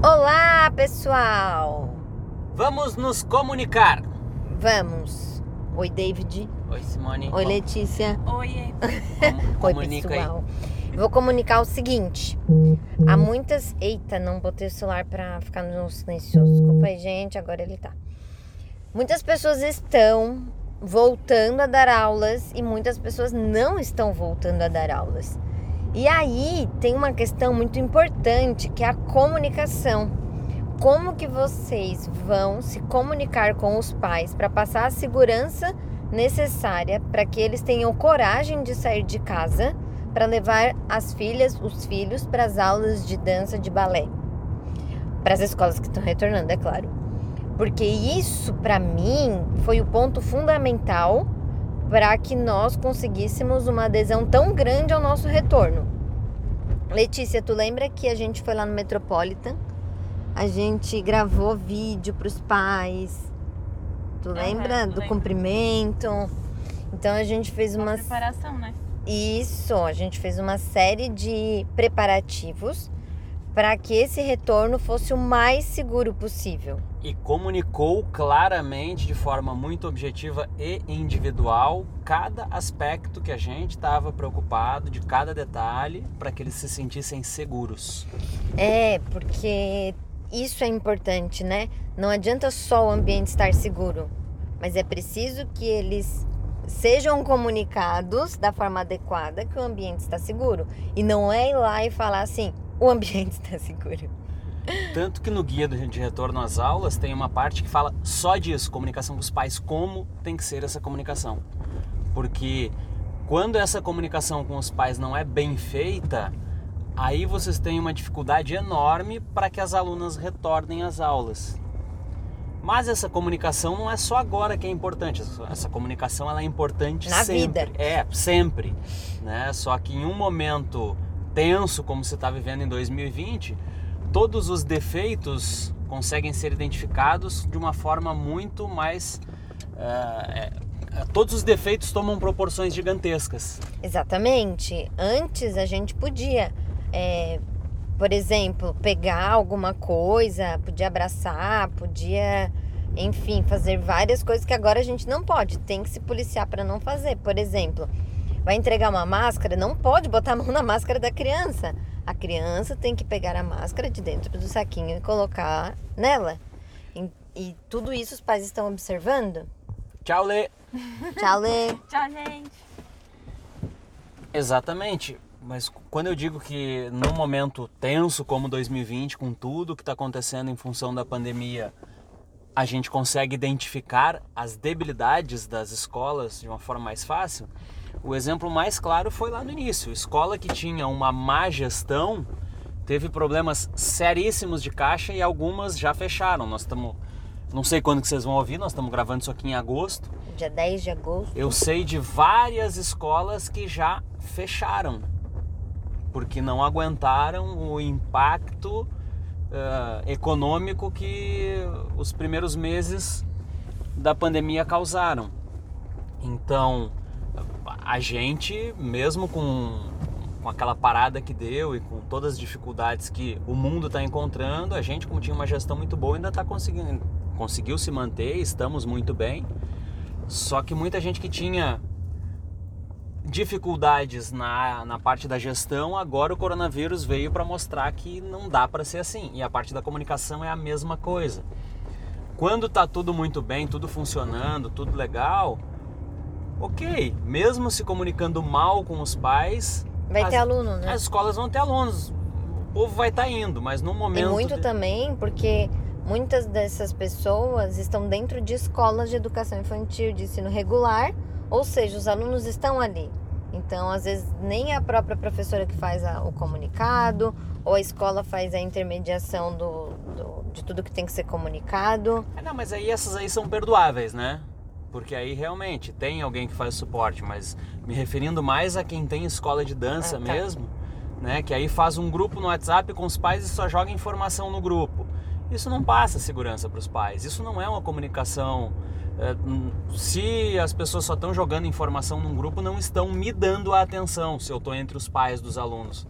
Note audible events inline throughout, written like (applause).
Olá, pessoal! Vamos nos comunicar. Vamos. Oi, David. Oi, Simone. Oi, Letícia. Oi, (laughs) aí. pessoal. Eu vou comunicar o seguinte. Há muitas. Eita, não botei o celular pra ficar no silencioso. Desculpa aí, gente. Agora ele tá. Muitas pessoas estão voltando a dar aulas e muitas pessoas não estão voltando a dar aulas. E aí tem uma questão muito importante que é a comunicação. Como que vocês vão se comunicar com os pais para passar a segurança necessária para que eles tenham coragem de sair de casa para levar as filhas, os filhos para as aulas de dança de balé? Para as escolas que estão retornando, é claro. Porque isso para mim foi o ponto fundamental para que nós conseguíssemos uma adesão tão grande ao nosso retorno. Letícia, tu lembra que a gente foi lá no Metropolitan? A gente gravou vídeo para os pais. Tu lembra do lembro. cumprimento? Então a gente fez Uma uma preparação, né? isso, a gente fez uma série de preparativos para que esse retorno fosse o mais seguro possível. E comunicou claramente, de forma muito objetiva e individual, cada aspecto que a gente estava preocupado, de cada detalhe, para que eles se sentissem seguros. É, porque isso é importante, né? Não adianta só o ambiente estar seguro, mas é preciso que eles sejam comunicados da forma adequada que o ambiente está seguro. E não é ir lá e falar assim, o ambiente está seguro. Tanto que no guia do- de retorno às aulas tem uma parte que fala só disso, comunicação com os pais, como tem que ser essa comunicação. Porque quando essa comunicação com os pais não é bem feita, aí vocês têm uma dificuldade enorme para que as alunas retornem às aulas. Mas essa comunicação não é só agora que é importante. Essa- Essa comunicação ela é importante Na sempre. vida. É, sempre. Né? Só que em um momento tenso como você está vivendo em 2020, todos os defeitos conseguem ser identificados de uma forma muito mais. eh, eh, todos os defeitos tomam proporções gigantescas. Exatamente. Antes a gente podia, é, por exemplo, pegar alguma coisa, podia abraçar, podia, enfim, fazer várias coisas que agora a gente não pode. Tem que se policiar para não fazer. Por exemplo, vai entregar uma máscara, não pode botar a mão na máscara da criança. A criança tem que pegar a máscara de dentro do saquinho e colocar nela. E, e tudo isso os pais estão observando. Tchau, Lê! (laughs) Tchau, Lê. Tchau, gente. Exatamente. Mas quando eu digo que num momento tenso como 2020, com tudo que está acontecendo em função da pandemia, a gente consegue identificar as debilidades das escolas de uma forma mais fácil, o exemplo mais claro foi lá no início. Escola que tinha uma má gestão teve problemas seríssimos de caixa e algumas já fecharam. Nós estamos. Não sei quando que vocês vão ouvir, nós estamos gravando isso aqui em agosto. Dia 10 de agosto. Eu sei de várias escolas que já fecharam porque não aguentaram o impacto eh, econômico que os primeiros meses da pandemia causaram. Então, a gente, mesmo com, com aquela parada que deu e com todas as dificuldades que o mundo está encontrando, a gente, como tinha uma gestão muito boa, ainda está conseguindo, conseguiu se manter, estamos muito bem. Só que muita gente que tinha dificuldades na, na parte da gestão, agora o coronavírus veio para mostrar que não dá para ser assim. E a parte da comunicação é a mesma coisa. Quando tá tudo muito bem, tudo funcionando, tudo legal, ok, mesmo se comunicando mal com os pais, Vai as, ter aluno, né? as escolas vão ter alunos, o povo vai estar indo, mas no E momento. muito de- também porque muitas dessas pessoas estão dentro de escolas de educação infantil, de ensino regular, ou seja, os alunos estão ali. Então, às vezes, nem a própria professora que faz a- o comunicado, ou a escola faz a intermediação do, do- de tudo que tem que ser comunicado. É, não, mas aí essas aí são perdoáveis, né? Porque aí realmente tem alguém que faz suporte, mas me referindo mais a quem tem escola de dança Ah, tá. mesmo, né? Que aí faz um grupo no WhatsApp com os pais e só joga informação no grupo. Isso não passa segurança para os pais. Isso não é uma comunicação. é, se as pessoas só estão jogando informação num grupo, não estão me dando a atenção se eu estou entre os pais dos alunos.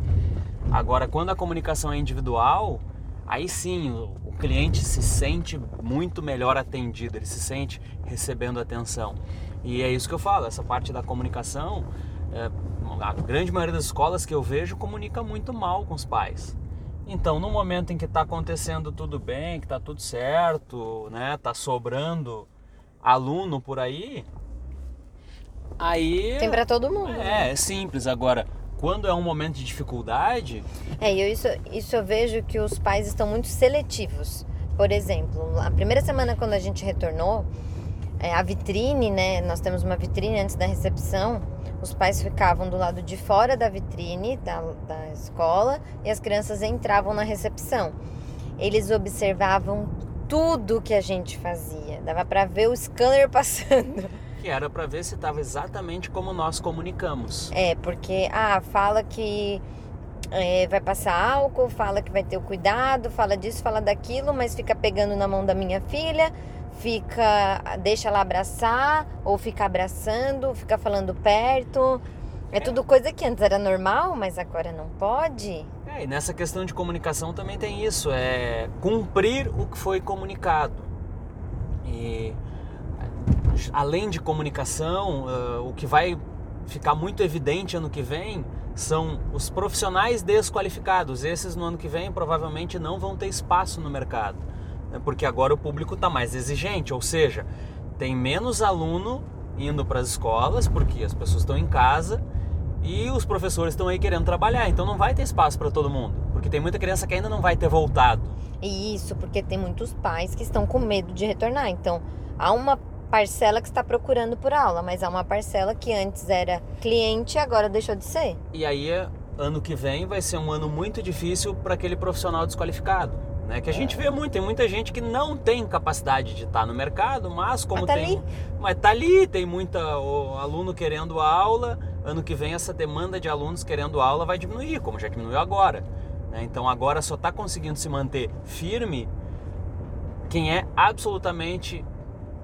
Agora, quando a comunicação é individual, aí sim o, cliente se sente muito melhor atendido, ele se sente recebendo atenção. E é isso que eu falo, essa parte da comunicação, é, a grande maioria das escolas que eu vejo comunica muito mal com os pais. Então, no momento em que está acontecendo tudo bem, que está tudo certo, né, tá sobrando aluno por aí, aí Tem pra todo mundo. é, né? é simples. Agora, quando é um momento de dificuldade, É, eu, isso, isso eu vejo que os pais estão muito seletivos. Por exemplo, a primeira semana quando a gente retornou, é, a vitrine, né? Nós temos uma vitrine antes da recepção. Os pais ficavam do lado de fora da vitrine da, da escola e as crianças entravam na recepção. Eles observavam tudo que a gente fazia. Dava pra ver o scanner (laughs) passando. Que era para ver se estava exatamente como nós comunicamos. É, porque, ah, fala que é, vai passar álcool, fala que vai ter o cuidado, fala disso, fala daquilo, mas fica pegando na mão da minha filha, fica, deixa ela abraçar, ou fica abraçando, fica falando perto. É tudo coisa que antes era normal, mas agora não pode. É, e nessa questão de comunicação também tem isso, é cumprir o que foi comunicado. E além de comunicação, uh, o que vai ficar muito evidente ano que vem são os profissionais desqualificados. Esses no ano que vem provavelmente não vão ter espaço no mercado, né? porque agora o público está mais exigente, ou seja, tem menos aluno indo para as escolas porque as pessoas estão em casa e os professores estão aí querendo trabalhar, então não vai ter espaço para todo mundo, porque tem muita criança que ainda não vai ter voltado. Isso porque tem muitos pais que estão com medo de retornar. Então, há uma parcela que está procurando por aula, mas há uma parcela que antes era cliente e agora deixou de ser. E aí, ano que vem vai ser um ano muito difícil para aquele profissional desqualificado. Né? Que a gente vê muito, tem muita gente que não tem capacidade de estar no mercado, mas como Mas tá tem. ali. Mas tá ali, tem muita o aluno querendo aula. Ano que vem essa demanda de alunos querendo aula vai diminuir, como já diminuiu agora. né? Então agora só está conseguindo se manter firme quem é absolutamente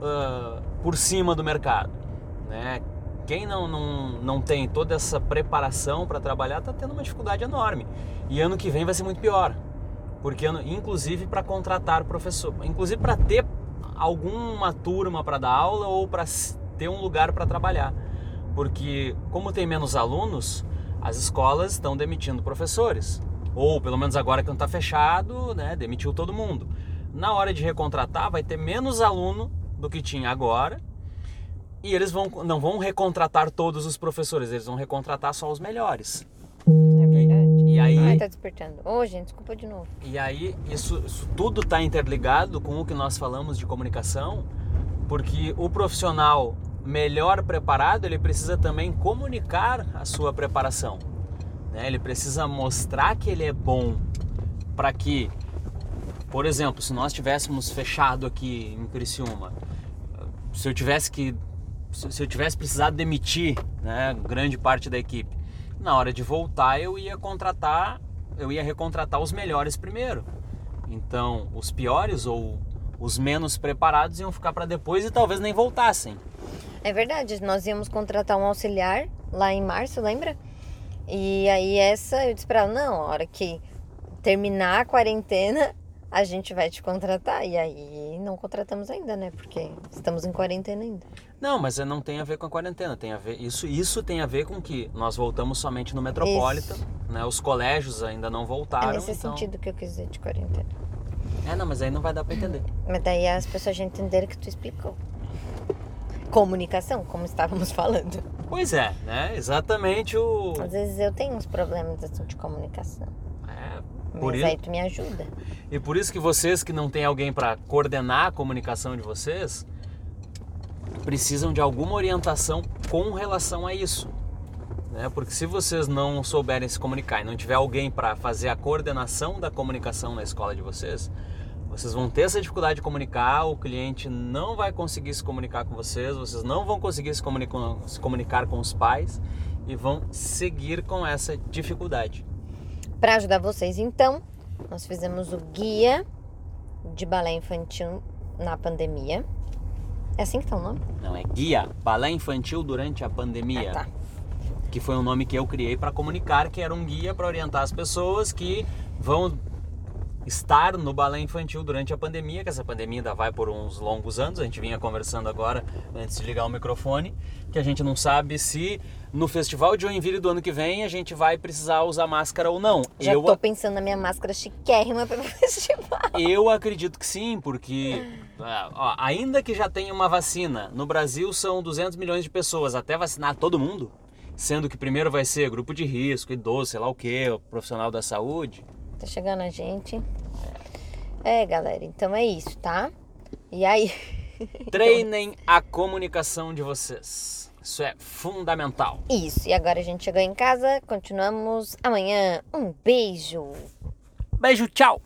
ah, por cima do mercado. Né? Quem não, não, não tem toda essa preparação para trabalhar está tendo uma dificuldade enorme. E ano que vem vai ser muito pior. Porque, inclusive, para contratar professor, inclusive para ter alguma turma para dar aula ou para ter um lugar para trabalhar. Porque, como tem menos alunos, as escolas estão demitindo professores. Ou, pelo menos agora que não está fechado, né, demitiu todo mundo. Na hora de recontratar, vai ter menos aluno do que tinha agora. E eles vão, não vão recontratar todos os professores, eles vão recontratar só os melhores. É verdade. E aí, Ai, tá despertando. Ô, gente, desculpa de novo. e aí isso, isso tudo está interligado com o que nós falamos de comunicação, porque o profissional melhor preparado ele precisa também comunicar a sua preparação. né? Ele precisa mostrar que ele é bom para que, por exemplo, se nós tivéssemos fechado aqui em Criciúma, se eu tivesse que se eu tivesse precisado demitir né, grande parte da equipe, na hora de voltar eu ia contratar, eu ia recontratar os melhores primeiro. Então, os piores ou os menos preparados iam ficar para depois e talvez nem voltassem. É verdade, nós íamos contratar um auxiliar lá em março, lembra? E aí essa eu disse pra ela, não, a hora que terminar a quarentena, a gente vai te contratar. E aí não contratamos ainda, né? Porque estamos em quarentena ainda. Não, mas não tem a ver com a quarentena, tem a ver isso isso tem a ver com que nós voltamos somente no Metropolitan, né? Os colégios ainda não voltaram, é nesse então... sentido que eu quis dizer de quarentena. É, não, mas aí não vai dar para entender. Mas daí as pessoas já entenderam que tu explicou. Comunicação, como estávamos falando. Pois é, né? Exatamente o Às vezes eu tenho uns problemas assim, de comunicação. É, Mas por isso, aí tu me ajuda. E por isso que vocês que não tem alguém para coordenar a comunicação de vocês, precisam de alguma orientação com relação a isso. Né? Porque se vocês não souberem se comunicar e não tiver alguém para fazer a coordenação da comunicação na escola de vocês, vocês vão ter essa dificuldade de comunicar, o cliente não vai conseguir se comunicar com vocês, vocês não vão conseguir se comunicar, se comunicar com os pais e vão seguir com essa dificuldade. Para ajudar vocês, então, nós fizemos o guia de balé infantil na pandemia. É assim que tá o nome? Não, é Guia Balé Infantil durante a Pandemia. Ah, tá. que foi um nome que eu criei para comunicar, que era um guia para orientar as pessoas que vão estar no balé infantil durante a pandemia, que essa pandemia ainda vai por uns longos anos. A gente vinha conversando agora antes de ligar o microfone, que a gente não sabe se no Festival de Joinville do ano que vem a gente vai precisar usar máscara ou não. Já eu, tô pensando na minha máscara chiquérrima para o (laughs) festival. eu acredito que sim, porque ah, ó, ainda que já tenha uma vacina, no Brasil são 200 milhões de pessoas, até vacinar todo mundo, sendo que primeiro vai ser grupo de risco, idoso, sei lá o que, profissional da saúde. Tá chegando a gente. É, galera, então é isso, tá? E aí? (laughs) Treinem a comunicação de vocês. Isso é fundamental. Isso, e agora a gente chegou em casa, continuamos amanhã. Um beijo! Beijo, tchau!